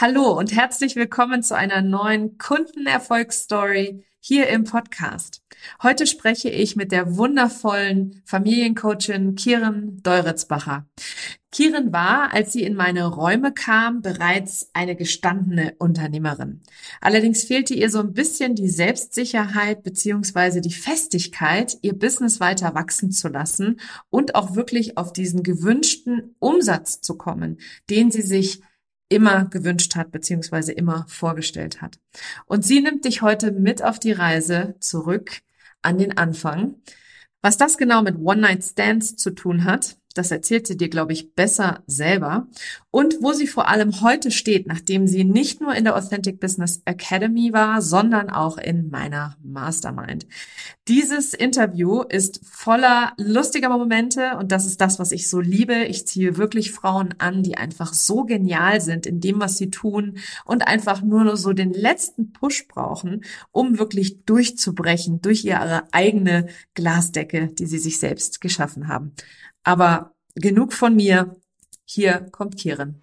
Hallo und herzlich willkommen zu einer neuen Kundenerfolgsstory hier im Podcast. Heute spreche ich mit der wundervollen Familiencoachin Kiren Deuritzbacher. Kiren war, als sie in meine Räume kam, bereits eine gestandene Unternehmerin. Allerdings fehlte ihr so ein bisschen die Selbstsicherheit beziehungsweise die Festigkeit, ihr Business weiter wachsen zu lassen und auch wirklich auf diesen gewünschten Umsatz zu kommen, den sie sich immer gewünscht hat, beziehungsweise immer vorgestellt hat. Und sie nimmt dich heute mit auf die Reise zurück an den Anfang. Was das genau mit One-Night-Stands zu tun hat, das erzählt sie dir, glaube ich, besser selber. Und wo sie vor allem heute steht, nachdem sie nicht nur in der Authentic Business Academy war, sondern auch in meiner Mastermind. Dieses Interview ist voller lustiger Momente und das ist das, was ich so liebe. Ich ziehe wirklich Frauen an, die einfach so genial sind in dem, was sie tun und einfach nur so den letzten Push brauchen, um wirklich durchzubrechen durch ihre eigene Glasdecke, die sie sich selbst geschaffen haben. Aber genug von mir. Hier kommt Kieren.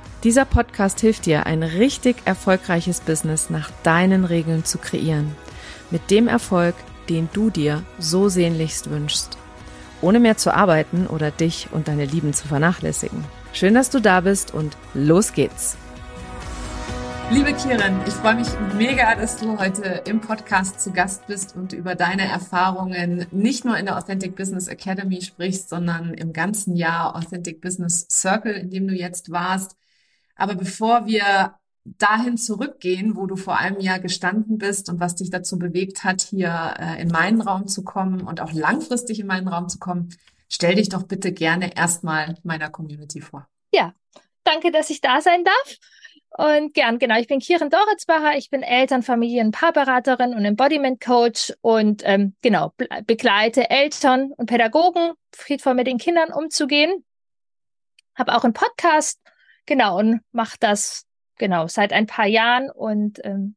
Dieser Podcast hilft dir, ein richtig erfolgreiches Business nach deinen Regeln zu kreieren. Mit dem Erfolg, den du dir so sehnlichst wünschst. Ohne mehr zu arbeiten oder dich und deine Lieben zu vernachlässigen. Schön, dass du da bist und los geht's. Liebe Kiran, ich freue mich mega, dass du heute im Podcast zu Gast bist und über deine Erfahrungen nicht nur in der Authentic Business Academy sprichst, sondern im ganzen Jahr Authentic Business Circle, in dem du jetzt warst. Aber bevor wir dahin zurückgehen, wo du vor einem Jahr gestanden bist und was dich dazu bewegt hat, hier äh, in meinen Raum zu kommen und auch langfristig in meinen Raum zu kommen, stell dich doch bitte gerne erstmal meiner Community vor. Ja, danke, dass ich da sein darf. Und gern, genau, ich bin Kieren Doritzbacher, ich bin Eltern-, Familien-, Paarberaterin und Embodiment-Coach und ähm, genau, begleite Eltern und Pädagogen, friedvoll mit den Kindern umzugehen. Habe auch einen Podcast Genau, und mache das genau seit ein paar Jahren und ähm,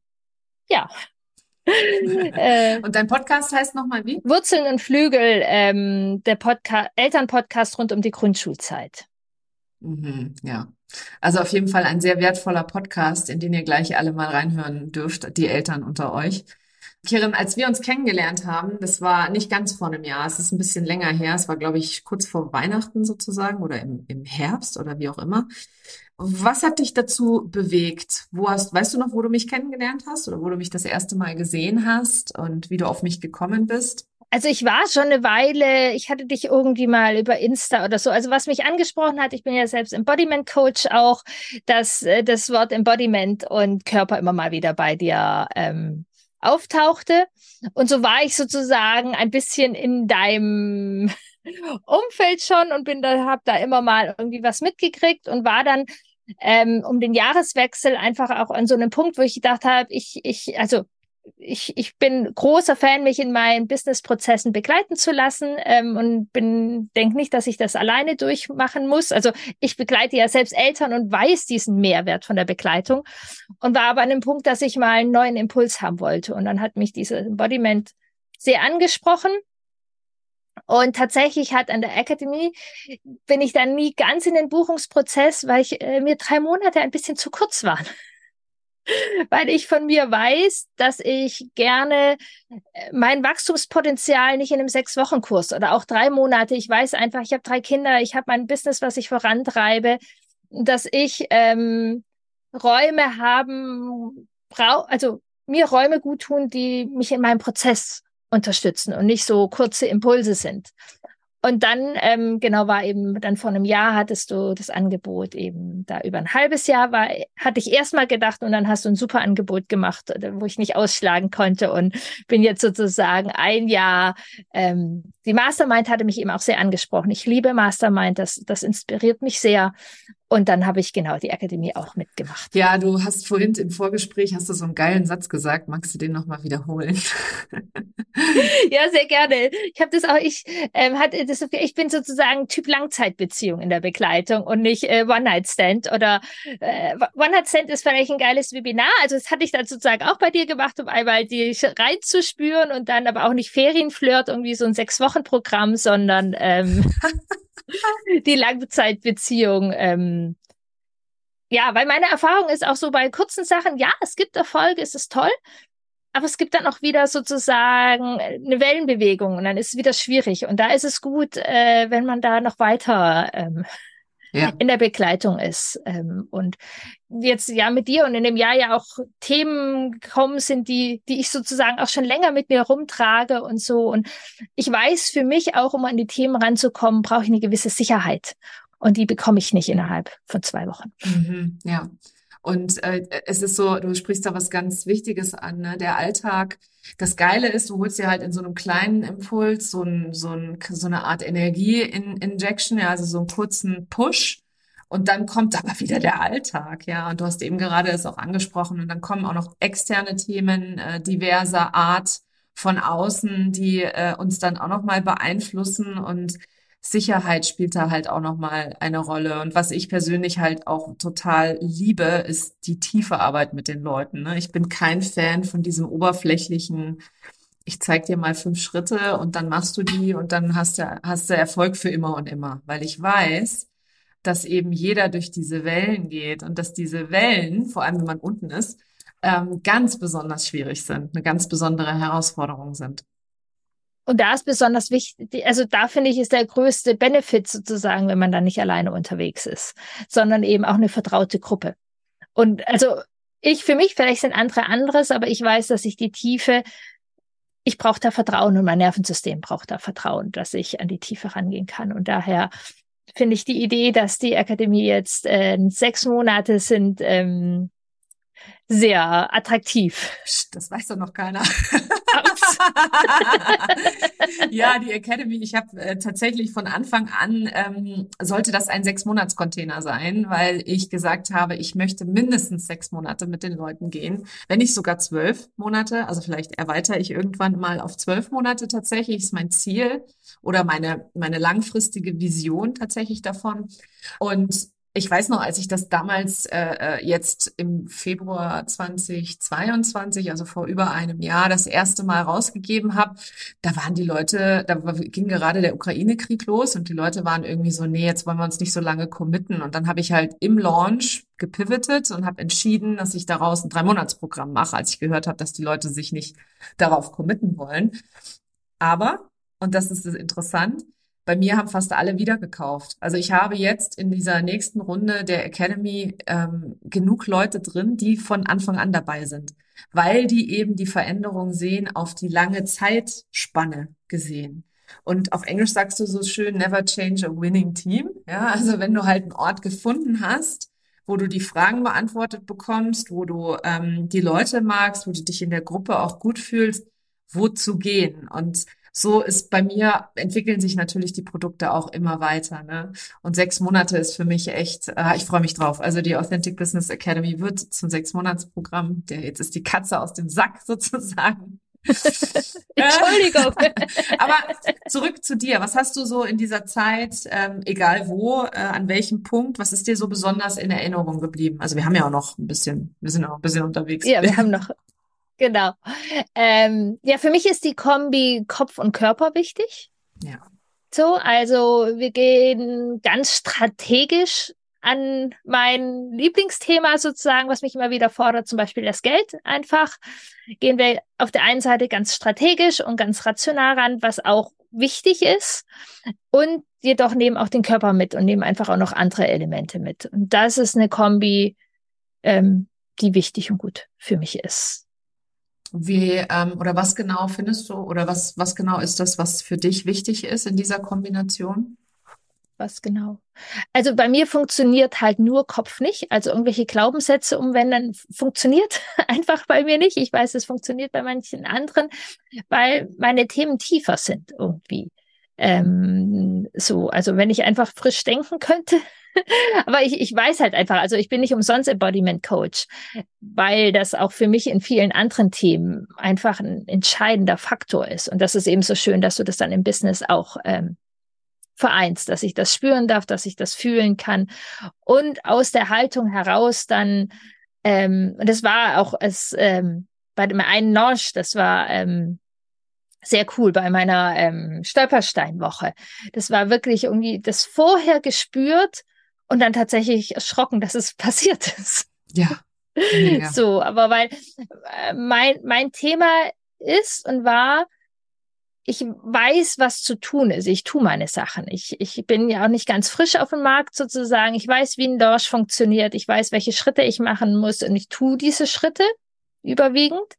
ja. äh, und dein Podcast heißt nochmal wie? Wurzeln und Flügel, ähm, der Podcast, Elternpodcast rund um die Grundschulzeit. Mhm, ja. Also auf jeden Fall ein sehr wertvoller Podcast, in den ihr gleich alle mal reinhören dürft, die Eltern unter euch. Kirin, als wir uns kennengelernt haben, das war nicht ganz vor einem Jahr, es ist ein bisschen länger her, es war, glaube ich, kurz vor Weihnachten sozusagen oder im, im Herbst oder wie auch immer. Was hat dich dazu bewegt? Wo hast, weißt du noch, wo du mich kennengelernt hast oder wo du mich das erste Mal gesehen hast und wie du auf mich gekommen bist? Also ich war schon eine Weile, ich hatte dich irgendwie mal über Insta oder so. Also was mich angesprochen hat, ich bin ja selbst Embodiment Coach auch, dass äh, das Wort Embodiment und Körper immer mal wieder bei dir ähm, auftauchte. Und so war ich sozusagen ein bisschen in deinem Umfeld schon und bin da, habe da immer mal irgendwie was mitgekriegt und war dann ähm, um den Jahreswechsel einfach auch an so einem Punkt, wo ich gedacht habe, ich, ich, also ich, ich bin großer Fan, mich in meinen Businessprozessen begleiten zu lassen ähm, und bin denke nicht, dass ich das alleine durchmachen muss. Also ich begleite ja selbst Eltern und weiß diesen Mehrwert von der Begleitung und war aber an dem Punkt, dass ich mal einen neuen Impuls haben wollte. Und dann hat mich dieses Embodiment sehr angesprochen. Und tatsächlich hat an der Akademie bin ich dann nie ganz in den Buchungsprozess, weil ich äh, mir drei Monate ein bisschen zu kurz waren weil ich von mir weiß, dass ich gerne äh, mein Wachstumspotenzial nicht in einem Sechs-Wochen-Kurs oder auch drei Monate. Ich weiß einfach, ich habe drei Kinder, ich habe mein Business, was ich vorantreibe, dass ich ähm, Räume haben, brau also mir Räume gut tun, die mich in meinem Prozess unterstützen und nicht so kurze Impulse sind. Und dann, ähm, genau, war eben, dann vor einem Jahr hattest du das Angebot eben da über ein halbes Jahr war, hatte ich erstmal gedacht und dann hast du ein super Angebot gemacht, wo ich nicht ausschlagen konnte und bin jetzt sozusagen ein Jahr, ähm, die Mastermind hatte mich eben auch sehr angesprochen. Ich liebe Mastermind, das, das inspiriert mich sehr. Und dann habe ich genau die Akademie auch mitgemacht. Ja, du hast vorhin im Vorgespräch hast du so einen geilen Satz gesagt. Magst du den nochmal wiederholen? ja, sehr gerne. Ich habe das auch, ich ähm, hatte das, ich bin sozusagen Typ Langzeitbeziehung in der Begleitung und nicht äh, One-Night-Stand oder äh, One-Night-Stand ist vielleicht ein geiles Webinar. Also das hatte ich dann sozusagen auch bei dir gemacht, um einmal die reinzuspüren und dann aber auch nicht Ferienflirt, irgendwie so ein Sechs-Wochen-Programm, sondern ähm, die Langzeitbeziehung. Ähm, ja, weil meine Erfahrung ist auch so bei kurzen Sachen, ja, es gibt Erfolge, es ist toll, aber es gibt dann auch wieder sozusagen eine Wellenbewegung und dann ist es wieder schwierig. Und da ist es gut, äh, wenn man da noch weiter ähm, ja. in der Begleitung ist. Ähm, und jetzt ja mit dir und in dem Jahr ja auch Themen gekommen sind, die, die ich sozusagen auch schon länger mit mir rumtrage und so. Und ich weiß für mich auch, um an die Themen ranzukommen, brauche ich eine gewisse Sicherheit. Und die bekomme ich nicht innerhalb von zwei Wochen. Mhm, ja. Und äh, es ist so, du sprichst da was ganz Wichtiges an, ne? Der Alltag. Das Geile ist, du holst dir halt in so einem kleinen Impuls so, ein, so, ein, so eine Art Energie-Injection, ja, also so einen kurzen Push. Und dann kommt aber wieder der Alltag, ja. Und du hast eben gerade es auch angesprochen. Und dann kommen auch noch externe Themen äh, diverser Art von außen, die äh, uns dann auch noch mal beeinflussen und Sicherheit spielt da halt auch nochmal eine Rolle. Und was ich persönlich halt auch total liebe, ist die tiefe Arbeit mit den Leuten. Ne? Ich bin kein Fan von diesem oberflächlichen, ich zeig dir mal fünf Schritte und dann machst du die und dann hast du, hast du Erfolg für immer und immer. Weil ich weiß, dass eben jeder durch diese Wellen geht und dass diese Wellen, vor allem wenn man unten ist, ähm, ganz besonders schwierig sind, eine ganz besondere Herausforderung sind. Und da ist besonders wichtig, also da finde ich, ist der größte Benefit sozusagen, wenn man da nicht alleine unterwegs ist, sondern eben auch eine vertraute Gruppe. Und also ich für mich, vielleicht sind andere anderes, aber ich weiß, dass ich die Tiefe, ich brauche da Vertrauen und mein Nervensystem braucht da Vertrauen, dass ich an die Tiefe rangehen kann. Und daher finde ich die Idee, dass die Akademie jetzt äh, sechs Monate sind, ähm, sehr attraktiv. Psst, das weiß doch noch keiner. ja, die Academy, ich habe äh, tatsächlich von Anfang an, ähm, sollte das ein Sechs-Monats-Container sein, weil ich gesagt habe, ich möchte mindestens sechs Monate mit den Leuten gehen, wenn nicht sogar zwölf Monate. Also vielleicht erweitere ich irgendwann mal auf zwölf Monate tatsächlich, ist mein Ziel oder meine, meine langfristige Vision tatsächlich davon. Und ich weiß noch, als ich das damals äh, äh jetzt im Februar 2022, also vor über einem Jahr, das erste Mal rausgegeben habe, da waren die Leute, da ging gerade der Ukraine-Krieg los und die Leute waren irgendwie so, nee, jetzt wollen wir uns nicht so lange committen. Und dann habe ich halt im Launch gepivotet und habe entschieden, dass ich daraus ein Drei-Monats-Programm mache, als ich gehört habe, dass die Leute sich nicht darauf committen wollen. Aber, und das ist interessant, bei mir haben fast alle wieder gekauft. Also ich habe jetzt in dieser nächsten Runde der Academy ähm, genug Leute drin, die von Anfang an dabei sind, weil die eben die Veränderung sehen auf die lange Zeitspanne gesehen. Und auf Englisch sagst du so schön, never change a winning team. Ja, also wenn du halt einen Ort gefunden hast, wo du die Fragen beantwortet bekommst, wo du ähm, die Leute magst, wo du dich in der Gruppe auch gut fühlst, wo zu gehen. Und so ist bei mir, entwickeln sich natürlich die Produkte auch immer weiter. Ne? Und sechs Monate ist für mich echt, äh, ich freue mich drauf. Also die Authentic Business Academy wird zum Sechs-Monats-Programm. Der, jetzt ist die Katze aus dem Sack sozusagen. Entschuldigung. Aber zurück zu dir. Was hast du so in dieser Zeit, ähm, egal wo, äh, an welchem Punkt, was ist dir so besonders in Erinnerung geblieben? Also wir haben ja auch noch ein bisschen, wir sind ja noch ein bisschen unterwegs. Ja, wir haben noch Genau. Ähm, ja, für mich ist die Kombi Kopf und Körper wichtig. Ja. So, also wir gehen ganz strategisch an mein Lieblingsthema sozusagen, was mich immer wieder fordert, zum Beispiel das Geld einfach. Gehen wir auf der einen Seite ganz strategisch und ganz rational ran, was auch wichtig ist. Und jedoch nehmen auch den Körper mit und nehmen einfach auch noch andere Elemente mit. Und das ist eine Kombi, ähm, die wichtig und gut für mich ist. Wie ähm, oder was genau findest du oder was, was genau ist das, was für dich wichtig ist in dieser Kombination? Was genau? Also bei mir funktioniert halt nur Kopf nicht. Also irgendwelche Glaubenssätze umwenden funktioniert einfach bei mir nicht. Ich weiß, es funktioniert bei manchen anderen, weil meine Themen tiefer sind irgendwie. Ähm, so, also wenn ich einfach frisch denken könnte, Aber ich, ich weiß halt einfach, also ich bin nicht umsonst Embodiment Coach, weil das auch für mich in vielen anderen Themen einfach ein entscheidender Faktor ist. Und das ist eben so schön, dass du das dann im Business auch ähm, vereinst, dass ich das spüren darf, dass ich das fühlen kann und aus der Haltung heraus dann, ähm, das war auch es ähm, bei dem einen Nosch, das war ähm, sehr cool bei meiner ähm, Stolpersteinwoche. Das war wirklich irgendwie das vorher gespürt und dann tatsächlich erschrocken, dass es passiert ist. Ja. Mega. So, aber weil äh, mein, mein Thema ist und war, ich weiß, was zu tun ist. Ich tue meine Sachen. Ich, ich bin ja auch nicht ganz frisch auf dem Markt sozusagen. Ich weiß, wie ein Dorsch funktioniert. Ich weiß, welche Schritte ich machen muss und ich tue diese Schritte überwiegend.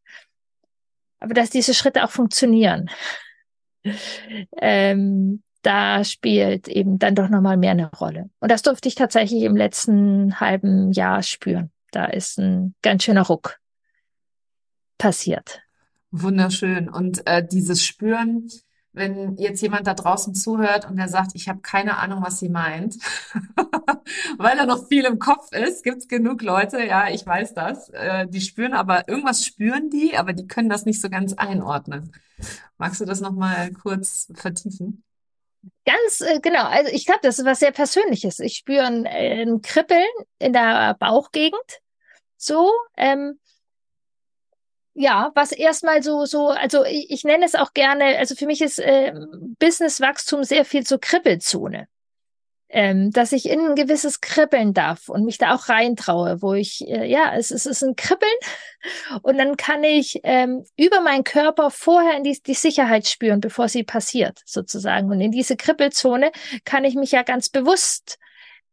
Aber dass diese Schritte auch funktionieren, ähm, da spielt eben dann doch nochmal mehr eine Rolle. Und das durfte ich tatsächlich im letzten halben Jahr spüren. Da ist ein ganz schöner Ruck passiert. Wunderschön. Und äh, dieses Spüren, wenn jetzt jemand da draußen zuhört und der sagt, ich habe keine Ahnung, was sie meint, weil da noch viel im Kopf ist, gibt's genug Leute, ja, ich weiß das, äh, die spüren aber, irgendwas spüren die, aber die können das nicht so ganz einordnen. Magst du das nochmal kurz vertiefen? Ganz äh, genau. Also ich glaube, das ist was sehr Persönliches. Ich spüre ein, äh, ein Kribbeln in der Bauchgegend. So, ähm, ja, was erstmal so, so, also ich, ich nenne es auch gerne, also für mich ist äh, Businesswachstum sehr viel zur Kribbelzone. Ähm, dass ich in ein gewisses Kribbeln darf und mich da auch reintraue, wo ich, äh, ja, es, es ist ein Kribbeln und dann kann ich ähm, über meinen Körper vorher in die, die Sicherheit spüren, bevor sie passiert, sozusagen. Und in diese Kribbelzone kann ich mich ja ganz bewusst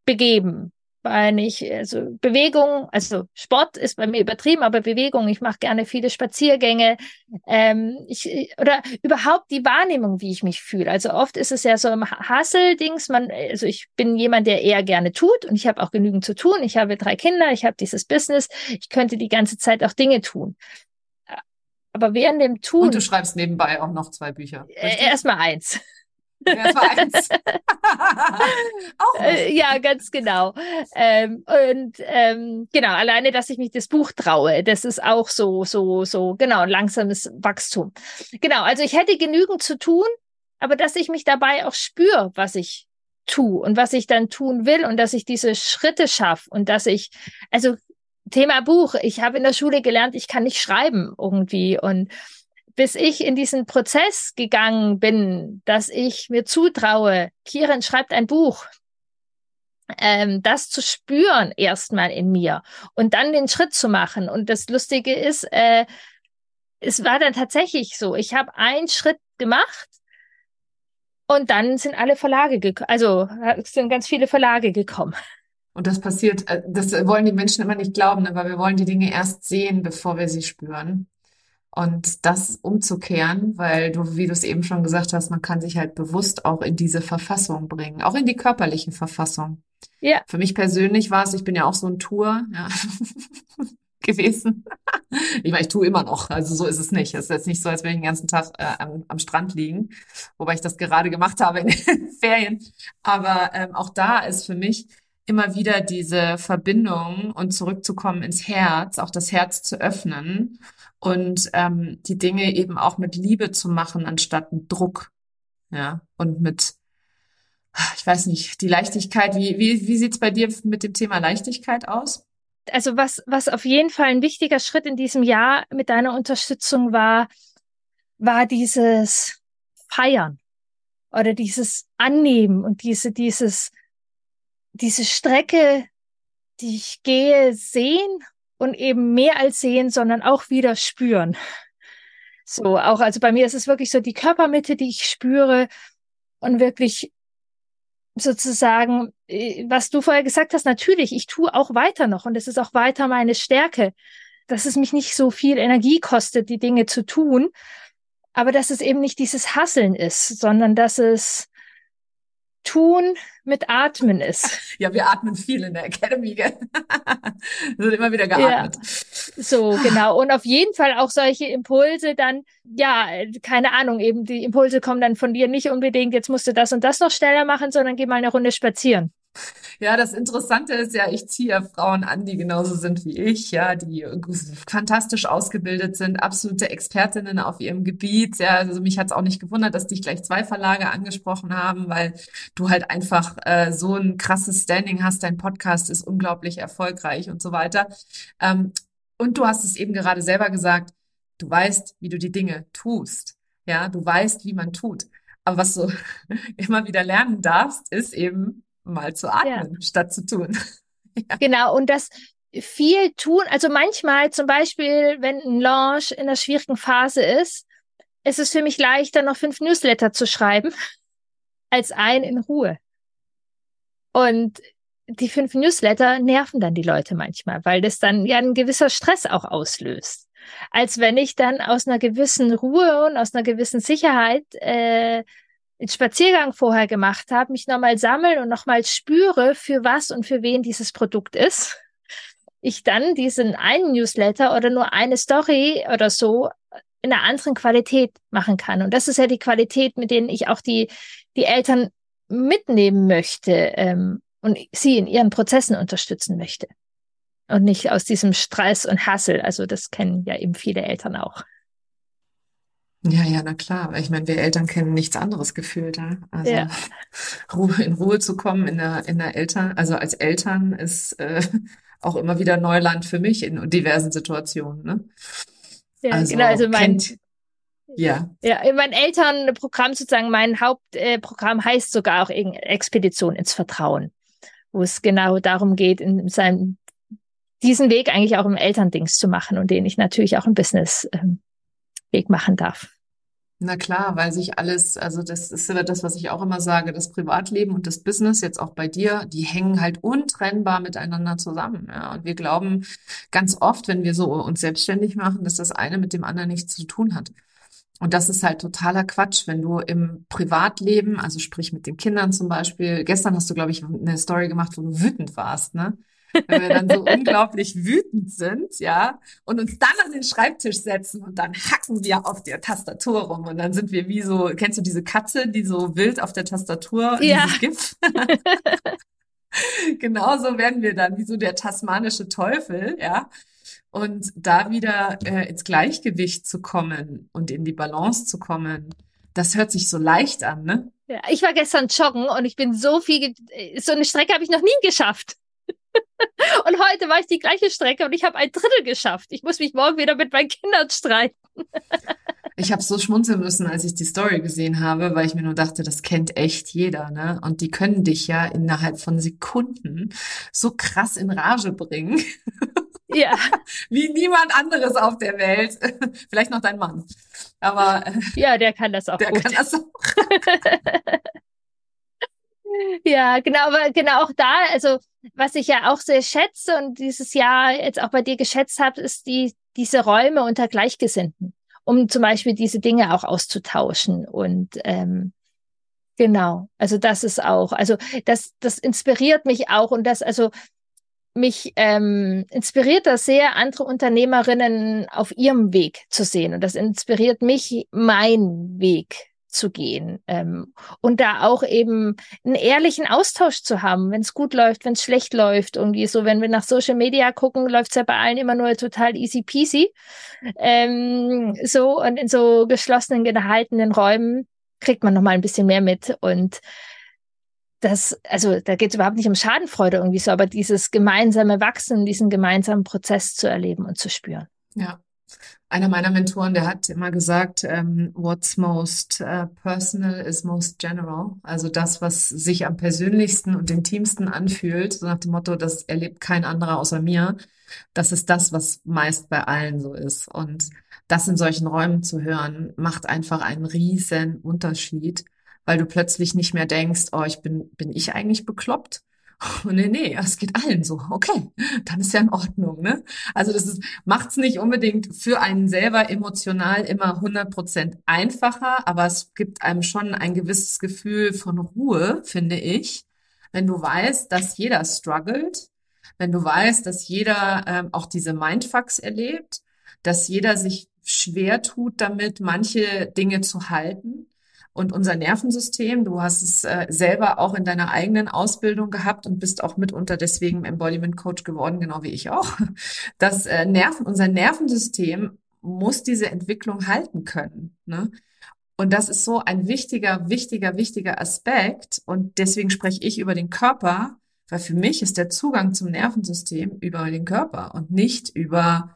begeben weil ich, also Bewegung, also Sport ist bei mir übertrieben, aber Bewegung, ich mache gerne viele Spaziergänge, ähm, ich, oder überhaupt die Wahrnehmung, wie ich mich fühle. Also oft ist es ja so im Hustle-Dings, man, also ich bin jemand, der eher gerne tut und ich habe auch genügend zu tun. Ich habe drei Kinder, ich habe dieses Business, ich könnte die ganze Zeit auch Dinge tun. Aber während dem Tun. Und du schreibst nebenbei auch noch zwei Bücher. Äh, Erstmal eins. Eins. Auch äh, ja, ganz genau. Ähm, und ähm, genau, alleine, dass ich mich das Buch traue, das ist auch so, so, so, genau, langsames Wachstum. Genau, also ich hätte genügend zu tun, aber dass ich mich dabei auch spüre, was ich tue und was ich dann tun will und dass ich diese Schritte schaffe und dass ich, also Thema Buch, ich habe in der Schule gelernt, ich kann nicht schreiben irgendwie und bis ich in diesen Prozess gegangen bin, dass ich mir zutraue, Kiran schreibt ein Buch, ähm, das zu spüren erstmal in mir und dann den Schritt zu machen. Und das Lustige ist, äh, es war dann tatsächlich so, ich habe einen Schritt gemacht und dann sind alle Verlage gekommen, also sind ganz viele Verlage gekommen. Und das passiert, äh, das wollen die Menschen immer nicht glauben, aber wir wollen die Dinge erst sehen, bevor wir sie spüren. Und das umzukehren, weil du, wie du es eben schon gesagt hast, man kann sich halt bewusst auch in diese Verfassung bringen, auch in die körperliche Verfassung. Ja. Für mich persönlich war es, ich bin ja auch so ein Tour, ja, gewesen. ich meine, ich tue immer noch, also so ist es nicht. Es ist jetzt nicht so, als würde ich den ganzen Tag äh, am, am Strand liegen, wobei ich das gerade gemacht habe in den Ferien. Aber ähm, auch da ist für mich immer wieder diese Verbindung und zurückzukommen ins Herz, auch das Herz zu öffnen und ähm, die Dinge eben auch mit Liebe zu machen, anstatt mit Druck. Ja, und mit, ich weiß nicht, die Leichtigkeit, wie, wie, wie sieht's bei dir mit dem Thema Leichtigkeit aus? Also was, was auf jeden Fall ein wichtiger Schritt in diesem Jahr mit deiner Unterstützung war, war dieses Feiern oder dieses Annehmen und diese, dieses, diese Strecke, die ich gehe, sehen und eben mehr als sehen, sondern auch wieder spüren. So, auch, also bei mir ist es wirklich so die Körpermitte, die ich spüre und wirklich sozusagen, äh, was du vorher gesagt hast, natürlich, ich tue auch weiter noch und es ist auch weiter meine Stärke, dass es mich nicht so viel Energie kostet, die Dinge zu tun, aber dass es eben nicht dieses Hasseln ist, sondern dass es tun mit Atmen ist. Ja, wir atmen viel in der Academy. Gell? wird immer wieder geatmet. Ja, so, genau. Und auf jeden Fall auch solche Impulse dann, ja, keine Ahnung, eben die Impulse kommen dann von dir nicht unbedingt, jetzt musst du das und das noch schneller machen, sondern geh mal eine Runde spazieren. Ja, das Interessante ist ja, ich ziehe ja Frauen an, die genauso sind wie ich, ja, die fantastisch ausgebildet sind, absolute Expertinnen auf ihrem Gebiet. Ja, also mich hat es auch nicht gewundert, dass dich gleich zwei Verlage angesprochen haben, weil du halt einfach äh, so ein krasses Standing hast. Dein Podcast ist unglaublich erfolgreich und so weiter. Ähm, und du hast es eben gerade selber gesagt, du weißt, wie du die Dinge tust. Ja, du weißt, wie man tut. Aber was du immer wieder lernen darfst, ist eben mal zu atmen, ja. statt zu tun. ja. Genau, und das viel tun, also manchmal zum Beispiel, wenn ein Launch in einer schwierigen Phase ist, ist es für mich leichter, noch fünf Newsletter zu schreiben, als ein in Ruhe. Und die fünf Newsletter nerven dann die Leute manchmal, weil das dann ja ein gewisser Stress auch auslöst. Als wenn ich dann aus einer gewissen Ruhe und aus einer gewissen Sicherheit äh, den Spaziergang vorher gemacht habe, mich nochmal sammeln und nochmal spüre, für was und für wen dieses Produkt ist, ich dann diesen einen Newsletter oder nur eine Story oder so in einer anderen Qualität machen kann. Und das ist ja die Qualität, mit denen ich auch die, die Eltern mitnehmen möchte ähm, und sie in ihren Prozessen unterstützen möchte. Und nicht aus diesem Stress und Hassel. Also das kennen ja eben viele Eltern auch. Ja, ja, na klar. Ich meine, wir Eltern kennen nichts anderes gefühlt. Ja? Also ja. Ruhe, in Ruhe zu kommen in der, in der Eltern, also als Eltern ist äh, auch immer wieder Neuland für mich in diversen Situationen. Ne? Ja, also, genau. Also mein, kennt, ja. Ja, mein Elternprogramm sozusagen, mein Hauptprogramm äh, heißt sogar auch Expedition ins Vertrauen, wo es genau darum geht, in seinem diesen Weg eigentlich auch im Elterndings zu machen und den ich natürlich auch im Business ähm, Weg machen darf. Na klar, weil sich alles, also das ist das, was ich auch immer sage, das Privatleben und das Business, jetzt auch bei dir, die hängen halt untrennbar miteinander zusammen. Ja. Und wir glauben ganz oft, wenn wir so uns selbstständig machen, dass das eine mit dem anderen nichts zu tun hat. Und das ist halt totaler Quatsch, wenn du im Privatleben, also sprich mit den Kindern zum Beispiel, gestern hast du, glaube ich, eine Story gemacht, wo du wütend warst, ne? Wenn wir dann so unglaublich wütend sind, ja, und uns dann an den Schreibtisch setzen und dann hacken wir auf der Tastatur rum und dann sind wir wie so, kennst du diese Katze, die so wild auf der Tastatur ja. dieses GIF? Genauso werden wir dann wie so der tasmanische Teufel, ja. Und da wieder äh, ins Gleichgewicht zu kommen und in die Balance zu kommen, das hört sich so leicht an, ne? Ja, ich war gestern joggen und ich bin so viel, so eine Strecke habe ich noch nie geschafft. Und heute war ich die gleiche Strecke und ich habe ein Drittel geschafft. Ich muss mich morgen wieder mit meinen Kindern streiten. Ich habe so schmunzeln müssen, als ich die Story gesehen habe, weil ich mir nur dachte, das kennt echt jeder, ne? Und die können dich ja innerhalb von Sekunden so krass in Rage bringen. Ja. Wie niemand anderes auf der Welt. Vielleicht noch dein Mann. Aber äh, ja, der kann das auch. Der gut. kann das auch. Ja, genau, aber genau auch da, also was ich ja auch sehr schätze und dieses Jahr jetzt auch bei dir geschätzt habe, ist die, diese Räume unter Gleichgesinnten, um zum Beispiel diese Dinge auch auszutauschen und ähm, genau, also das ist auch, also das, das inspiriert mich auch und das, also mich ähm, inspiriert das sehr, andere Unternehmerinnen auf ihrem Weg zu sehen und das inspiriert mich, mein Weg zu gehen ähm, und da auch eben einen ehrlichen Austausch zu haben, wenn es gut läuft, wenn es schlecht läuft. Irgendwie so, wenn wir nach Social Media gucken, läuft es ja bei allen immer nur total easy peasy. Ähm, so und in so geschlossenen, gehaltenen Räumen kriegt man noch mal ein bisschen mehr mit und das, also da geht es überhaupt nicht um Schadenfreude irgendwie so, aber dieses gemeinsame Wachsen, diesen gemeinsamen Prozess zu erleben und zu spüren. Ja, einer meiner Mentoren, der hat immer gesagt, ähm, what's most uh, personal is most general. Also das, was sich am persönlichsten und intimsten anfühlt, so nach dem Motto, das erlebt kein anderer außer mir. Das ist das, was meist bei allen so ist. Und das in solchen Räumen zu hören, macht einfach einen riesen Unterschied, weil du plötzlich nicht mehr denkst, oh, ich bin, bin ich eigentlich bekloppt? Oh, nee, nee, es geht allen so. Okay, dann ist ja in Ordnung, ne? Also das ist, macht's nicht unbedingt für einen selber emotional immer 100 Prozent einfacher, aber es gibt einem schon ein gewisses Gefühl von Ruhe, finde ich, wenn du weißt, dass jeder struggelt, wenn du weißt, dass jeder ähm, auch diese Mindfucks erlebt, dass jeder sich schwer tut damit, manche Dinge zu halten Und unser Nervensystem, du hast es äh, selber auch in deiner eigenen Ausbildung gehabt und bist auch mitunter deswegen Embodiment Coach geworden, genau wie ich auch. Das äh, Nerven, unser Nervensystem muss diese Entwicklung halten können. Ne? Und das ist so ein wichtiger, wichtiger, wichtiger Aspekt. Und deswegen spreche ich über den Körper, weil für mich ist der Zugang zum Nervensystem über den Körper und nicht über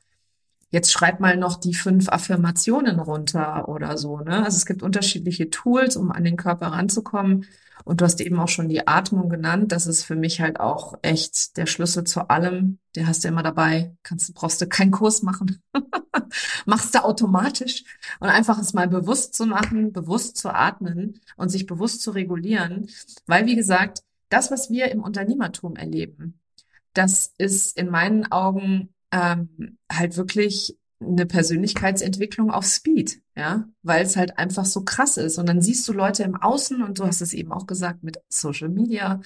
jetzt schreib mal noch die fünf Affirmationen runter oder so. Ne? Also es gibt unterschiedliche Tools, um an den Körper ranzukommen. Und du hast eben auch schon die Atmung genannt. Das ist für mich halt auch echt der Schlüssel zu allem. Der hast du immer dabei. Kannst, brauchst du keinen Kurs machen. Machst du automatisch. Und einfach es mal bewusst zu machen, bewusst zu atmen und sich bewusst zu regulieren. Weil, wie gesagt, das, was wir im Unternehmertum erleben, das ist in meinen Augen ähm, halt wirklich eine Persönlichkeitsentwicklung auf Speed, ja, weil es halt einfach so krass ist. Und dann siehst du Leute im Außen und du hast es eben auch gesagt mit Social Media,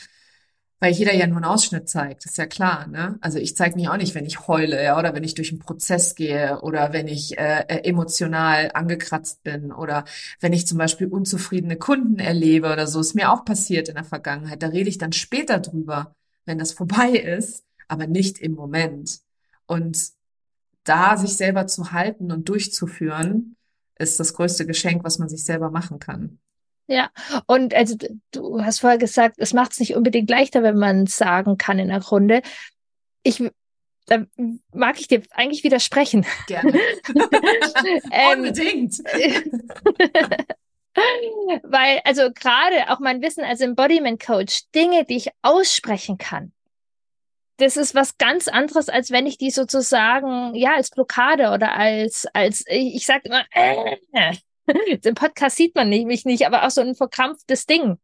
weil jeder ja nur einen Ausschnitt zeigt, ist ja klar, ne? Also ich zeige mich auch nicht, wenn ich heule, ja, oder wenn ich durch einen Prozess gehe oder wenn ich äh, äh, emotional angekratzt bin oder wenn ich zum Beispiel unzufriedene Kunden erlebe oder so, ist mir auch passiert in der Vergangenheit. Da rede ich dann später drüber, wenn das vorbei ist, aber nicht im Moment. Und da sich selber zu halten und durchzuführen, ist das größte Geschenk, was man sich selber machen kann. Ja, und also du hast vorher gesagt, es macht es nicht unbedingt leichter, wenn man es sagen kann in der Runde. Ich da mag ich dir eigentlich widersprechen. Gerne. ähm, Unbedingt. Weil, also gerade auch mein Wissen als Embodiment Coach, Dinge, die ich aussprechen kann, das ist was ganz anderes, als wenn ich die sozusagen, ja, als Blockade oder als, als, ich, sage immer, äh, im Podcast sieht man mich nicht, aber auch so ein verkrampftes Ding.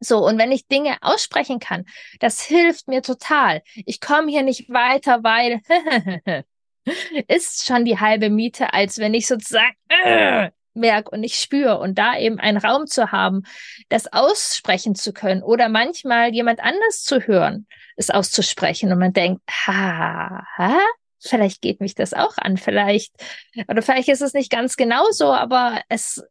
So, und wenn ich Dinge aussprechen kann, das hilft mir total. Ich komme hier nicht weiter, weil ist schon die halbe Miete, als wenn ich sozusagen äh, merke und ich spüre und da eben einen Raum zu haben, das aussprechen zu können oder manchmal jemand anders zu hören, es auszusprechen und man denkt, ha, ha, vielleicht geht mich das auch an, vielleicht, oder vielleicht ist es nicht ganz genau so, aber es,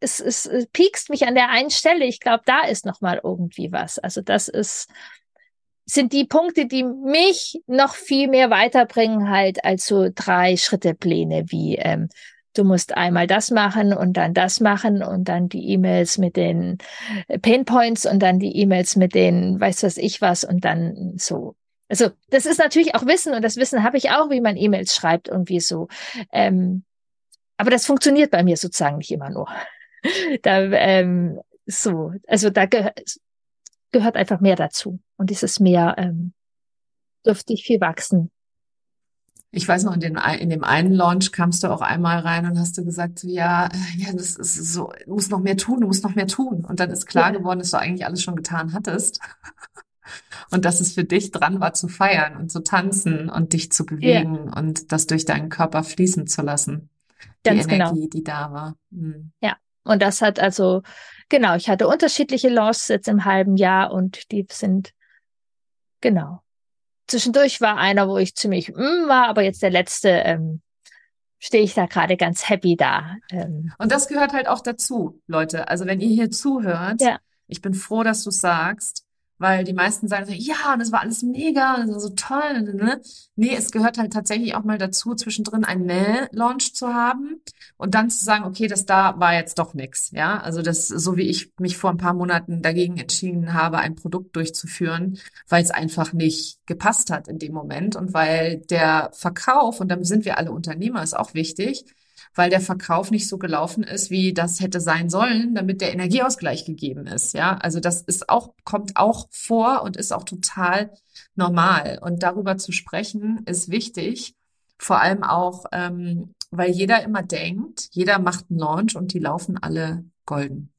es, es, es piekst mich an der einen Stelle. Ich glaube, da ist nochmal irgendwie was. Also das ist, sind die Punkte, die mich noch viel mehr weiterbringen halt als so drei Schrittepläne wie ähm, du musst einmal das machen und dann das machen und dann die E-Mails mit den Pain Points und dann die E-Mails mit den weiß was ich was und dann so. Also das ist natürlich auch Wissen und das Wissen habe ich auch, wie man E-Mails schreibt irgendwie so. Ähm, aber das funktioniert bei mir sozusagen nicht immer nur. da ähm, so, also da geh gehört einfach mehr dazu und dieses mehr ähm, dürfte ich viel wachsen ich weiß noch, in, den, in dem einen Launch kamst du auch einmal rein und hast du gesagt, ja, ja, das ist so, du musst noch mehr tun, du musst noch mehr tun. Und dann ist klar ja. geworden, dass du eigentlich alles schon getan hattest. Und dass es für dich dran war zu feiern und zu tanzen und dich zu bewegen ja. und das durch deinen Körper fließen zu lassen. Ganz die genau. Energie, genau. die da war. Mhm. Ja. Und das hat also, genau, ich hatte unterschiedliche Launches jetzt im halben Jahr und die sind, genau, Zwischendurch war einer, wo ich ziemlich mm, war, aber jetzt der letzte ähm, stehe ich da gerade ganz happy da. Ähm. Und das gehört halt auch dazu, Leute. Also wenn ihr hier zuhört, ja. ich bin froh, dass du sagst, weil die meisten sagen so, ja, das war alles mega, das war so toll. Ne? Nee, es gehört halt tatsächlich auch mal dazu, zwischendrin einen Mail-Launch zu haben und dann zu sagen, okay, das da war jetzt doch nix. Ja, also das, so wie ich mich vor ein paar Monaten dagegen entschieden habe, ein Produkt durchzuführen, weil es einfach nicht gepasst hat in dem Moment und weil der Verkauf, und dann sind wir alle Unternehmer, ist auch wichtig, weil der Verkauf nicht so gelaufen ist, wie das hätte sein sollen, damit der Energieausgleich gegeben ist. Ja, also das ist auch, kommt auch vor und ist auch total normal. Und darüber zu sprechen ist wichtig, vor allem auch, ähm, weil jeder immer denkt, jeder macht einen Launch und die laufen alle golden.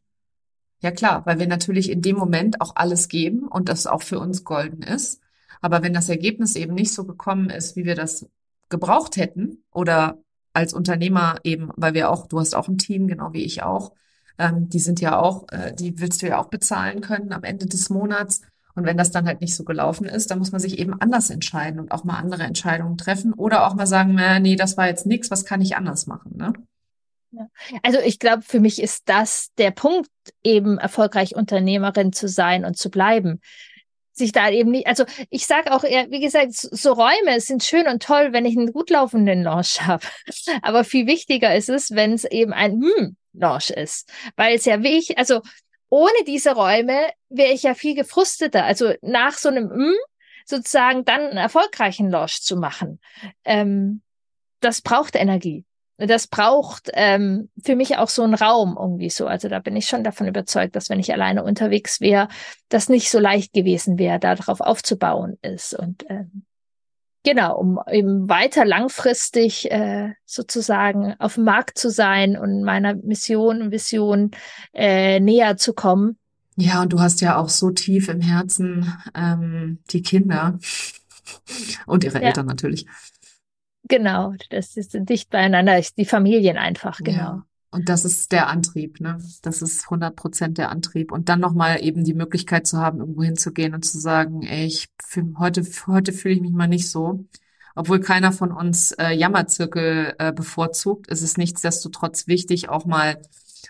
Ja klar, weil wir natürlich in dem Moment auch alles geben und das auch für uns golden ist. Aber wenn das Ergebnis eben nicht so gekommen ist, wie wir das gebraucht hätten oder als Unternehmer eben, weil wir auch, du hast auch ein Team, genau wie ich auch, ähm, die sind ja auch, äh, die willst du ja auch bezahlen können am Ende des Monats. Und wenn das dann halt nicht so gelaufen ist, dann muss man sich eben anders entscheiden und auch mal andere Entscheidungen treffen oder auch mal sagen, äh, nee, das war jetzt nichts, was kann ich anders machen, ne? Also ich glaube, für mich ist das der Punkt, eben erfolgreich Unternehmerin zu sein und zu bleiben. Sich da eben nicht, also ich sage auch eher, wie gesagt, so Räume sind schön und toll, wenn ich einen gut laufenden Launch habe. Aber viel wichtiger ist es, wenn es eben ein hm, Launch ist. Weil es ja wichtig, also ohne diese Räume wäre ich ja viel gefrusteter. Also nach so einem hm, sozusagen dann einen erfolgreichen Launch zu machen. Ähm, das braucht Energie das braucht ähm, für mich auch so einen Raum irgendwie so. Also da bin ich schon davon überzeugt, dass wenn ich alleine unterwegs wäre, das nicht so leicht gewesen wäre, darauf aufzubauen ist. Und ähm, genau, um eben weiter langfristig äh, sozusagen auf dem Markt zu sein und meiner Mission und Vision äh, näher zu kommen. Ja, und du hast ja auch so tief im Herzen ähm, die Kinder und ihre ja. Eltern natürlich. Genau, das ist dicht beieinander, die Familien einfach, genau. Ja. Und das ist der Antrieb, ne? Das ist 100 Prozent der Antrieb. Und dann nochmal eben die Möglichkeit zu haben, irgendwo hinzugehen und zu sagen, ey, ich fühl, heute, heute fühle ich mich mal nicht so. Obwohl keiner von uns äh, Jammerzirkel äh, bevorzugt, ist es nichtsdestotrotz wichtig, auch mal,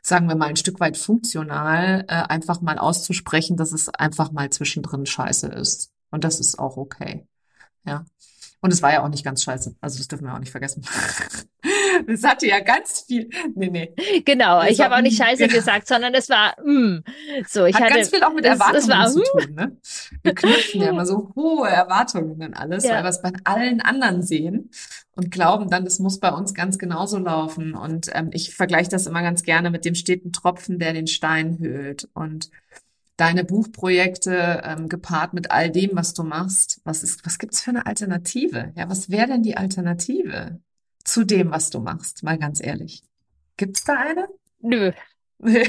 sagen wir mal, ein Stück weit funktional, äh, einfach mal auszusprechen, dass es einfach mal zwischendrin scheiße ist. Und das ist auch okay. Ja. Und es war ja auch nicht ganz scheiße. Also das dürfen wir auch nicht vergessen. Es hatte ja ganz viel. Nee, nee. Genau, das ich habe auch nicht scheiße genau. gesagt, sondern es war mm. so. Ich Hat hatte ganz viel auch mit Erwartungen war, zu tun. Ne? Wir knüpfen ja immer so hohe Erwartungen an alles, ja. weil wir es bei allen anderen sehen und glauben dann, das muss bei uns ganz genauso laufen. Und ähm, ich vergleiche das immer ganz gerne mit dem steten Tropfen, der den Stein höhlt. Und deine Buchprojekte ähm, gepaart mit all dem, was du machst. Was ist, was gibt's für eine Alternative? Ja, was wäre denn die Alternative zu dem, was du machst? Mal ganz ehrlich. Gibt's da eine? Nö. Oder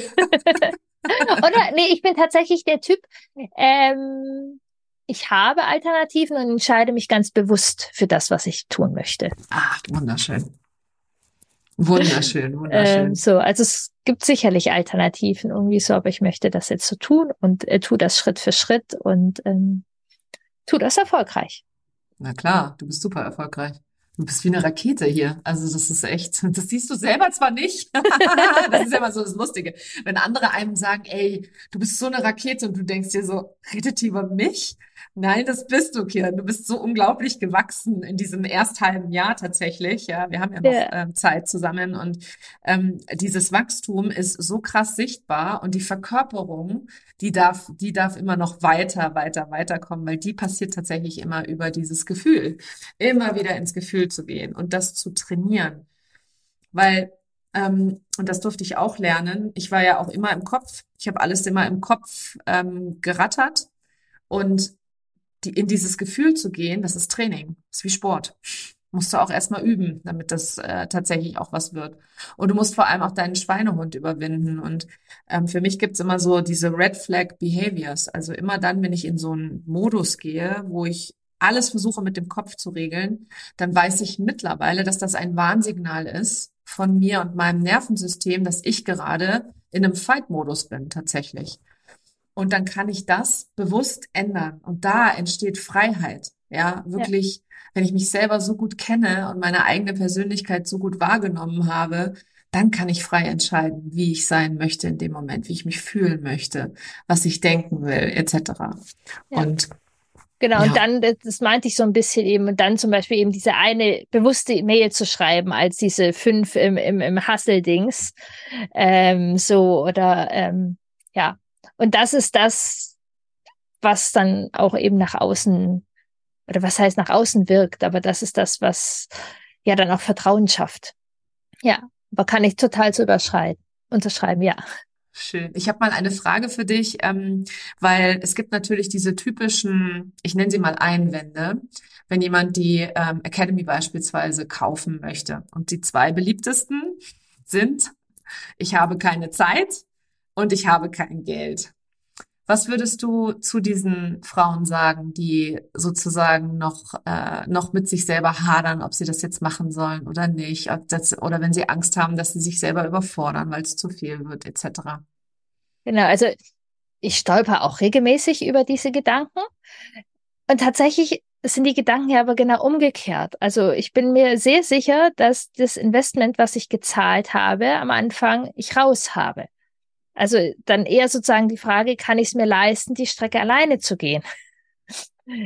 nee, ich bin tatsächlich der Typ. Ähm, ich habe Alternativen und entscheide mich ganz bewusst für das, was ich tun möchte. Ach, wunderschön. Wunderschön, wunderschön. Ähm, so, also es gibt sicherlich Alternativen irgendwie so, aber ich möchte das jetzt so tun und äh, tu das Schritt für Schritt und ähm, tu das erfolgreich. Na klar, du bist super erfolgreich. Du bist wie eine Rakete hier. Also das ist echt, das siehst du selber zwar nicht. das ist ja immer so das Lustige. Wenn andere einem sagen, ey, du bist so eine Rakete und du denkst dir so, redet die über mich? Nein, das bist du, Kiran. Du bist so unglaublich gewachsen in diesem erst halben Jahr tatsächlich. Ja, wir haben ja noch ja. Ähm, Zeit zusammen und ähm, dieses Wachstum ist so krass sichtbar und die Verkörperung, die darf, die darf immer noch weiter, weiter, weiter kommen, weil die passiert tatsächlich immer über dieses Gefühl, immer wieder ins Gefühl zu gehen und das zu trainieren, weil ähm, und das durfte ich auch lernen. Ich war ja auch immer im Kopf. Ich habe alles immer im Kopf ähm, gerattert und die, in dieses Gefühl zu gehen, das ist Training, das ist wie Sport. Musst du auch erstmal üben, damit das äh, tatsächlich auch was wird. Und du musst vor allem auch deinen Schweinehund überwinden. Und ähm, für mich gibt's immer so diese Red Flag Behaviors. Also immer dann, wenn ich in so einen Modus gehe, wo ich alles versuche mit dem Kopf zu regeln, dann weiß ich mittlerweile, dass das ein Warnsignal ist von mir und meinem Nervensystem, dass ich gerade in einem Fight-Modus bin tatsächlich. Und dann kann ich das bewusst ändern. Und da entsteht Freiheit. Ja, wirklich, ja. wenn ich mich selber so gut kenne und meine eigene Persönlichkeit so gut wahrgenommen habe, dann kann ich frei entscheiden, wie ich sein möchte in dem Moment, wie ich mich fühlen möchte, was ich denken will, etc. Ja. Und Genau, ja. und dann, das meinte ich so ein bisschen eben, und dann zum Beispiel eben diese eine bewusste E-Mail zu schreiben, als diese fünf im, im, im Hustle-Dings. Ähm, so, oder ähm, ja, und das ist das, was dann auch eben nach außen, oder was heißt nach außen wirkt, aber das ist das, was ja dann auch Vertrauen schafft. Ja, aber kann ich total zu überschreiten, unterschreiben, ja. Schön. Ich habe mal eine Frage für dich, ähm, weil es gibt natürlich diese typischen, ich nenne sie mal Einwände, wenn jemand die ähm, Academy beispielsweise kaufen möchte. Und die zwei beliebtesten sind, ich habe keine Zeit und ich habe kein Geld. Was würdest du zu diesen Frauen sagen, die sozusagen noch, äh, noch mit sich selber hadern, ob sie das jetzt machen sollen oder nicht, das, oder wenn sie Angst haben, dass sie sich selber überfordern, weil es zu viel wird, etc. Genau, also ich stolper auch regelmäßig über diese Gedanken. Und tatsächlich sind die Gedanken ja aber genau umgekehrt. Also ich bin mir sehr sicher, dass das Investment, was ich gezahlt habe am Anfang, ich raus habe. Also dann eher sozusagen die Frage, kann ich es mir leisten, die Strecke alleine zu gehen?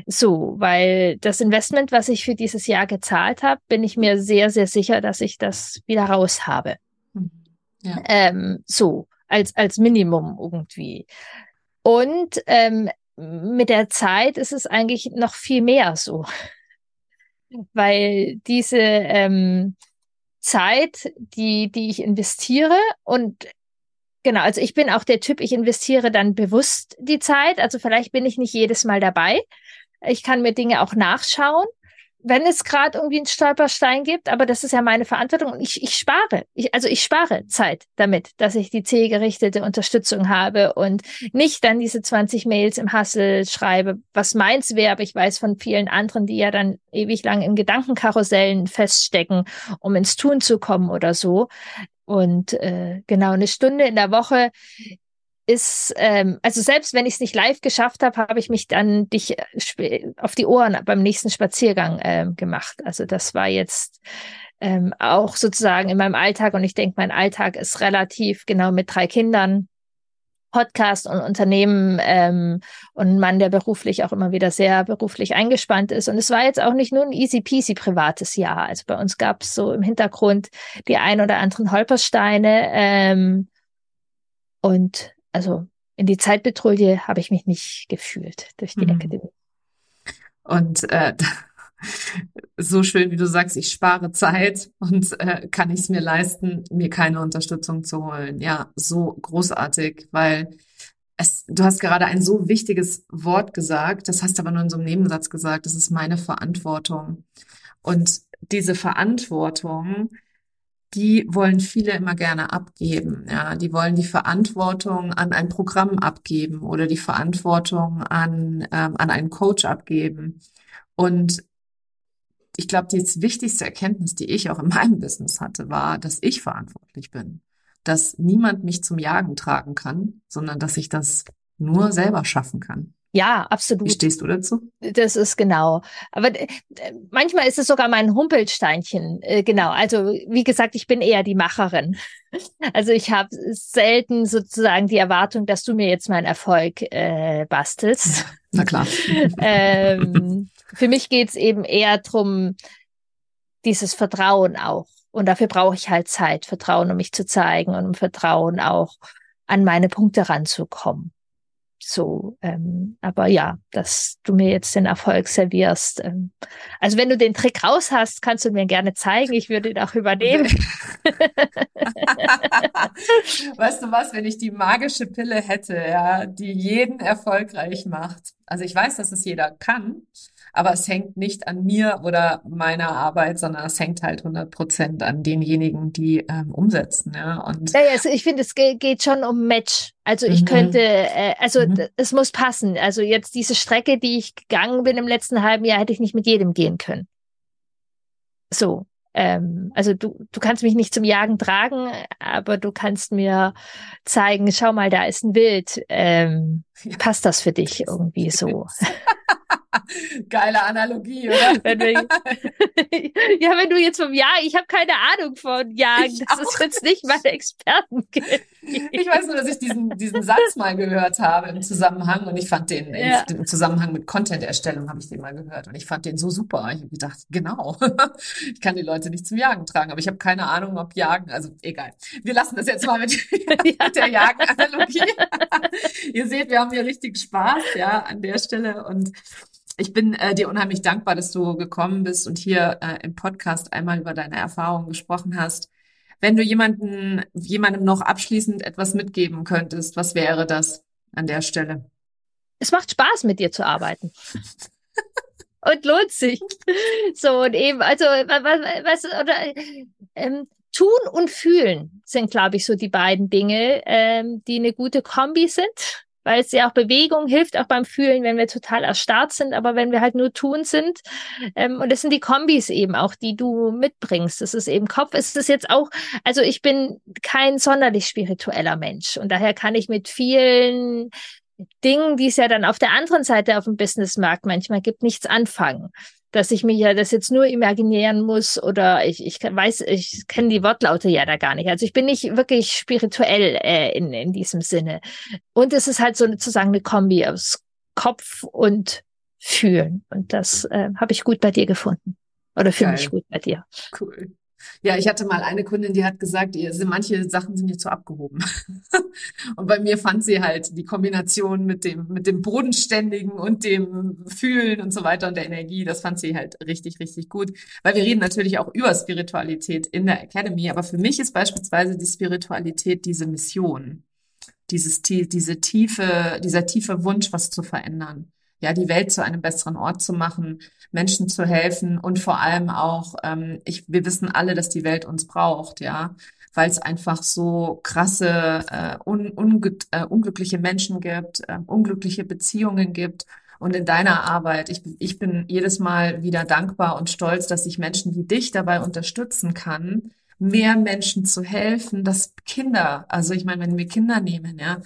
So, weil das Investment, was ich für dieses Jahr gezahlt habe, bin ich mir sehr, sehr sicher, dass ich das wieder raus habe. Hm. Ja. Ähm, so, als, als Minimum irgendwie. Und ähm, mit der Zeit ist es eigentlich noch viel mehr so. Weil diese ähm, Zeit, die, die ich investiere und genau, also ich bin auch der Typ, ich investiere dann bewusst die Zeit. Also vielleicht bin ich nicht jedes Mal dabei. Ich kann mir Dinge auch nachschauen wenn es gerade irgendwie einen Stolperstein gibt, aber das ist ja meine Verantwortung und ich, ich spare. Ich, also ich spare Zeit damit, dass ich die zielgerichtete Unterstützung habe und nicht dann diese 20 Mails im Hassel schreibe, was meins wäre, aber ich weiß von vielen anderen, die ja dann ewig lang in Gedankenkarussellen feststecken, um ins Tun zu kommen oder so. Und äh, genau eine Stunde in der Woche ist, ähm, also selbst wenn ich es nicht live geschafft habe, habe ich mich dann dich äh, auf die Ohren beim nächsten Spaziergang ähm, gemacht. Also das war jetzt ähm, auch sozusagen in meinem Alltag und ich denke, mein Alltag ist relativ genau mit drei Kindern. Podcast und Unternehmen ähm, und ein Mann, der beruflich auch immer wieder sehr beruflich eingespannt ist. Und es war jetzt auch nicht nur ein easy peasy privates Jahr. Also bei uns gab es so im Hintergrund die ein oder anderen Holpersteine. Ähm, und also in die Zeitpatrouille habe ich mich nicht gefühlt durch die mhm. Akademie. Und äh, so schön, wie du sagst, ich spare Zeit und äh, kann ich es mir leisten, mir keine Unterstützung zu holen. Ja, so großartig, weil es, du hast gerade ein so wichtiges Wort gesagt, das hast aber nur in so einem Nebensatz gesagt, das ist meine Verantwortung. Und diese Verantwortung, die wollen viele immer gerne abgeben. Ja, die wollen die Verantwortung an ein Programm abgeben oder die Verantwortung an, ähm, an einen Coach abgeben. Und ich glaube, die wichtigste Erkenntnis, die ich auch in meinem Business hatte, war, dass ich verantwortlich bin. Dass niemand mich zum Jagen tragen kann, sondern dass ich das nur selber schaffen kann. Ja, absolut. Wie stehst du dazu? Das ist genau. Aber äh, manchmal ist es sogar mein Humpelsteinchen. Äh, genau. Also wie gesagt, ich bin eher die Macherin. Also ich habe selten sozusagen die Erwartung, dass du mir jetzt meinen Erfolg äh, bastelst. Na klar. ähm, für mich geht's eben eher drum, dieses Vertrauen auch. Und dafür brauche ich halt Zeit, Vertrauen, um mich zu zeigen und um Vertrauen auch an meine Punkte ranzukommen. So, ähm, aber ja, dass du mir jetzt den Erfolg servierst. Ähm, also wenn du den Trick raus hast, kannst du mir gerne zeigen. Ich würde ihn auch übernehmen. weißt du was, wenn ich die magische Pille hätte, ja, die jeden erfolgreich macht. Also ich weiß, dass es jeder kann, aber es hängt nicht an mir oder meiner Arbeit, sondern es hängt halt 100 Prozent an denjenigen, die ähm, umsetzen. Ja, und ja, also ich finde, es geht schon um Match. Also ich mhm. könnte, äh, also mhm. es muss passen. Also jetzt diese Strecke, die ich gegangen bin im letzten halben Jahr, hätte ich nicht mit jedem gehen können. So. Ähm, also du, du kannst mich nicht zum Jagen tragen, aber du kannst mir zeigen, schau mal, da ist ein Wild. Ähm, passt das für dich irgendwie so? Geile Analogie, oder? Wenn wir, ja, wenn du jetzt vom Jagen, ich habe keine Ahnung von Jagen, ich das auch. ist jetzt nicht meine Experten. ich weiß nur, dass ich diesen, diesen Satz mal gehört habe im Zusammenhang und ich fand den ja. im Zusammenhang mit Content-Erstellung habe ich den mal gehört und ich fand den so super. Ich habe gedacht, genau, ich kann die Leute nicht zum Jagen tragen, aber ich habe keine Ahnung, ob Jagen, also egal. Wir lassen das jetzt mal mit, mit der Jagen-Analogie. Ihr seht, wir haben hier richtig Spaß, ja, an der Stelle und ich bin äh, dir unheimlich dankbar, dass du gekommen bist und hier äh, im Podcast einmal über deine Erfahrungen gesprochen hast. Wenn du jemanden, jemandem noch abschließend etwas mitgeben könntest, was wäre das an der Stelle? Es macht Spaß, mit dir zu arbeiten. und lohnt sich. So, und eben, also, was, oder, ähm, tun und fühlen sind, glaube ich, so die beiden Dinge, ähm, die eine gute Kombi sind weil es ja auch Bewegung hilft, auch beim Fühlen, wenn wir total erstarrt sind, aber wenn wir halt nur tun sind. Ähm, und das sind die Kombis eben auch, die du mitbringst. Das ist eben Kopf. Es ist jetzt auch, also ich bin kein sonderlich spiritueller Mensch und daher kann ich mit vielen Dingen, die es ja dann auf der anderen Seite auf dem Businessmarkt manchmal gibt, nichts anfangen. Dass ich mir ja das jetzt nur imaginieren muss oder ich, ich weiß, ich kenne die Wortlaute ja da gar nicht. Also ich bin nicht wirklich spirituell äh, in, in diesem Sinne. Und es ist halt so sozusagen eine Kombi aus Kopf und Fühlen. Und das äh, habe ich gut bei dir gefunden. Oder finde ich gut bei dir. Cool. Ja, ich hatte mal eine Kundin, die hat gesagt, ihr, manche Sachen sind ihr zu abgehoben. und bei mir fand sie halt die Kombination mit dem, mit dem Bodenständigen und dem Fühlen und so weiter und der Energie, das fand sie halt richtig, richtig gut. Weil wir reden natürlich auch über Spiritualität in der Academy, aber für mich ist beispielsweise die Spiritualität diese Mission. Dieses, diese tiefe, dieser tiefe Wunsch, was zu verändern ja, die Welt zu einem besseren Ort zu machen, Menschen zu helfen und vor allem auch, ähm, ich, wir wissen alle, dass die Welt uns braucht, ja, weil es einfach so krasse, äh, un, un, äh, unglückliche Menschen gibt, äh, unglückliche Beziehungen gibt. Und in deiner Arbeit, ich, ich bin jedes Mal wieder dankbar und stolz, dass ich Menschen wie dich dabei unterstützen kann, mehr Menschen zu helfen, dass Kinder, also ich meine, wenn wir Kinder nehmen, ja,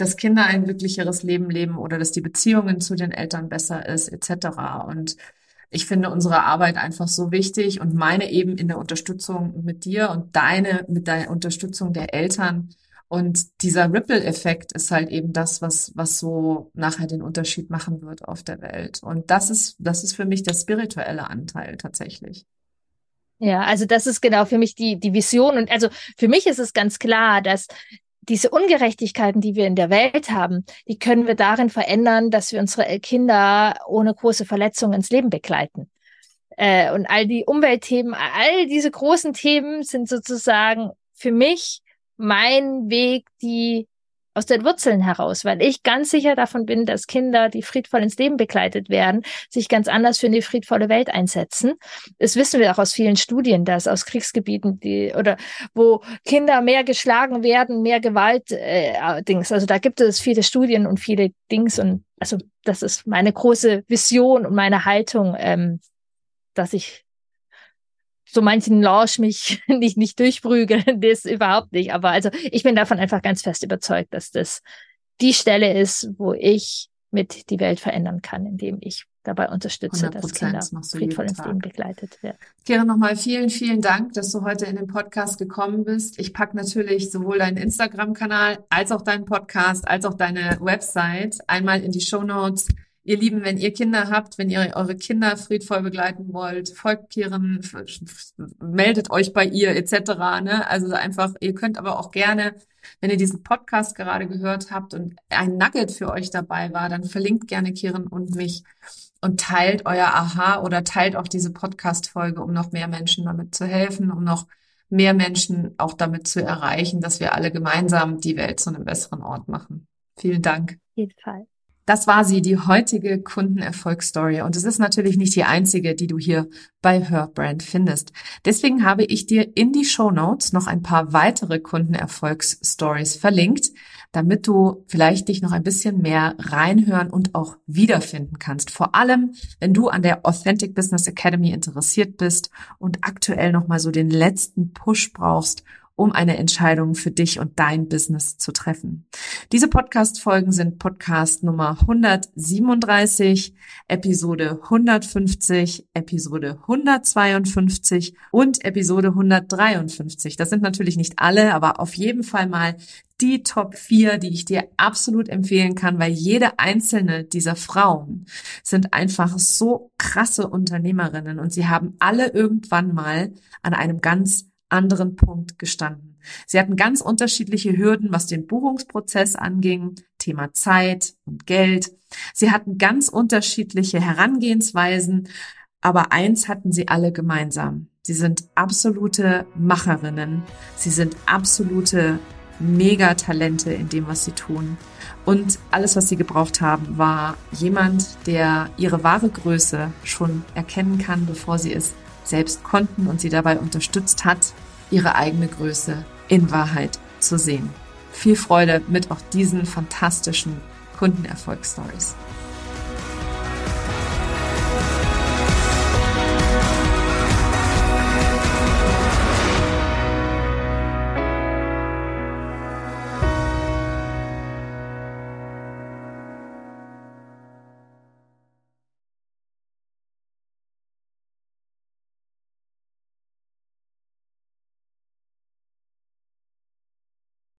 dass Kinder ein glücklicheres Leben leben oder dass die Beziehungen zu den Eltern besser ist, etc. Und ich finde unsere Arbeit einfach so wichtig und meine eben in der Unterstützung mit dir und deine mit der Unterstützung der Eltern. Und dieser Ripple-Effekt ist halt eben das, was, was so nachher den Unterschied machen wird auf der Welt. Und das ist, das ist für mich der spirituelle Anteil tatsächlich. Ja, also das ist genau für mich die, die Vision. Und also für mich ist es ganz klar, dass diese Ungerechtigkeiten, die wir in der Welt haben, die können wir darin verändern, dass wir unsere Kinder ohne große Verletzungen ins Leben begleiten. Äh, und all die Umweltthemen, all diese großen Themen sind sozusagen für mich mein Weg, die aus den Wurzeln heraus, weil ich ganz sicher davon bin, dass Kinder, die friedvoll ins Leben begleitet werden, sich ganz anders für eine friedvolle Welt einsetzen. Das wissen wir auch aus vielen Studien, dass aus Kriegsgebieten, die oder wo Kinder mehr geschlagen werden, mehr Gewalt äh, Dings. Also da gibt es viele Studien und viele Dings und also das ist meine große Vision und meine Haltung, ähm, dass ich so manchen Launch mich nicht, nicht durchprügeln, das überhaupt nicht. Aber also ich bin davon einfach ganz fest überzeugt, dass das die Stelle ist, wo ich mit die Welt verändern kann, indem ich dabei unterstütze, dass Kinder friedvoll ins Leben begleitet werden. Kira, nochmal vielen, vielen Dank, dass du heute in den Podcast gekommen bist. Ich packe natürlich sowohl deinen Instagram-Kanal als auch deinen Podcast, als auch deine Website einmal in die Show Notes. Ihr Lieben, wenn ihr Kinder habt, wenn ihr eure Kinder friedvoll begleiten wollt, folgt Kieren, meldet euch bei ihr etc. Ne? Also einfach, ihr könnt aber auch gerne, wenn ihr diesen Podcast gerade gehört habt und ein Nugget für euch dabei war, dann verlinkt gerne Kieren und mich und teilt euer Aha oder teilt auch diese Podcast-Folge, um noch mehr Menschen damit zu helfen, um noch mehr Menschen auch damit zu erreichen, dass wir alle gemeinsam die Welt zu einem besseren Ort machen. Vielen Dank. Auf jeden Fall. Das war sie, die heutige Kundenerfolgsstory. Und es ist natürlich nicht die einzige, die du hier bei Herbrand findest. Deswegen habe ich dir in die Show Notes noch ein paar weitere Kundenerfolgsstories verlinkt, damit du vielleicht dich noch ein bisschen mehr reinhören und auch wiederfinden kannst. Vor allem, wenn du an der Authentic Business Academy interessiert bist und aktuell noch mal so den letzten Push brauchst, um eine Entscheidung für dich und dein Business zu treffen. Diese Podcast-Folgen sind Podcast Nummer 137, Episode 150, Episode 152 und Episode 153. Das sind natürlich nicht alle, aber auf jeden Fall mal die Top 4, die ich dir absolut empfehlen kann, weil jede einzelne dieser Frauen sind einfach so krasse Unternehmerinnen und sie haben alle irgendwann mal an einem ganz anderen Punkt gestanden. Sie hatten ganz unterschiedliche Hürden, was den Buchungsprozess anging, Thema Zeit und Geld. Sie hatten ganz unterschiedliche Herangehensweisen, aber eins hatten sie alle gemeinsam. Sie sind absolute Macherinnen. Sie sind absolute Megatalente in dem, was sie tun. Und alles, was sie gebraucht haben, war jemand, der ihre wahre Größe schon erkennen kann, bevor sie es selbst konnten und sie dabei unterstützt hat, ihre eigene Größe in Wahrheit zu sehen. Viel Freude mit auch diesen fantastischen Kundenerfolgsstories.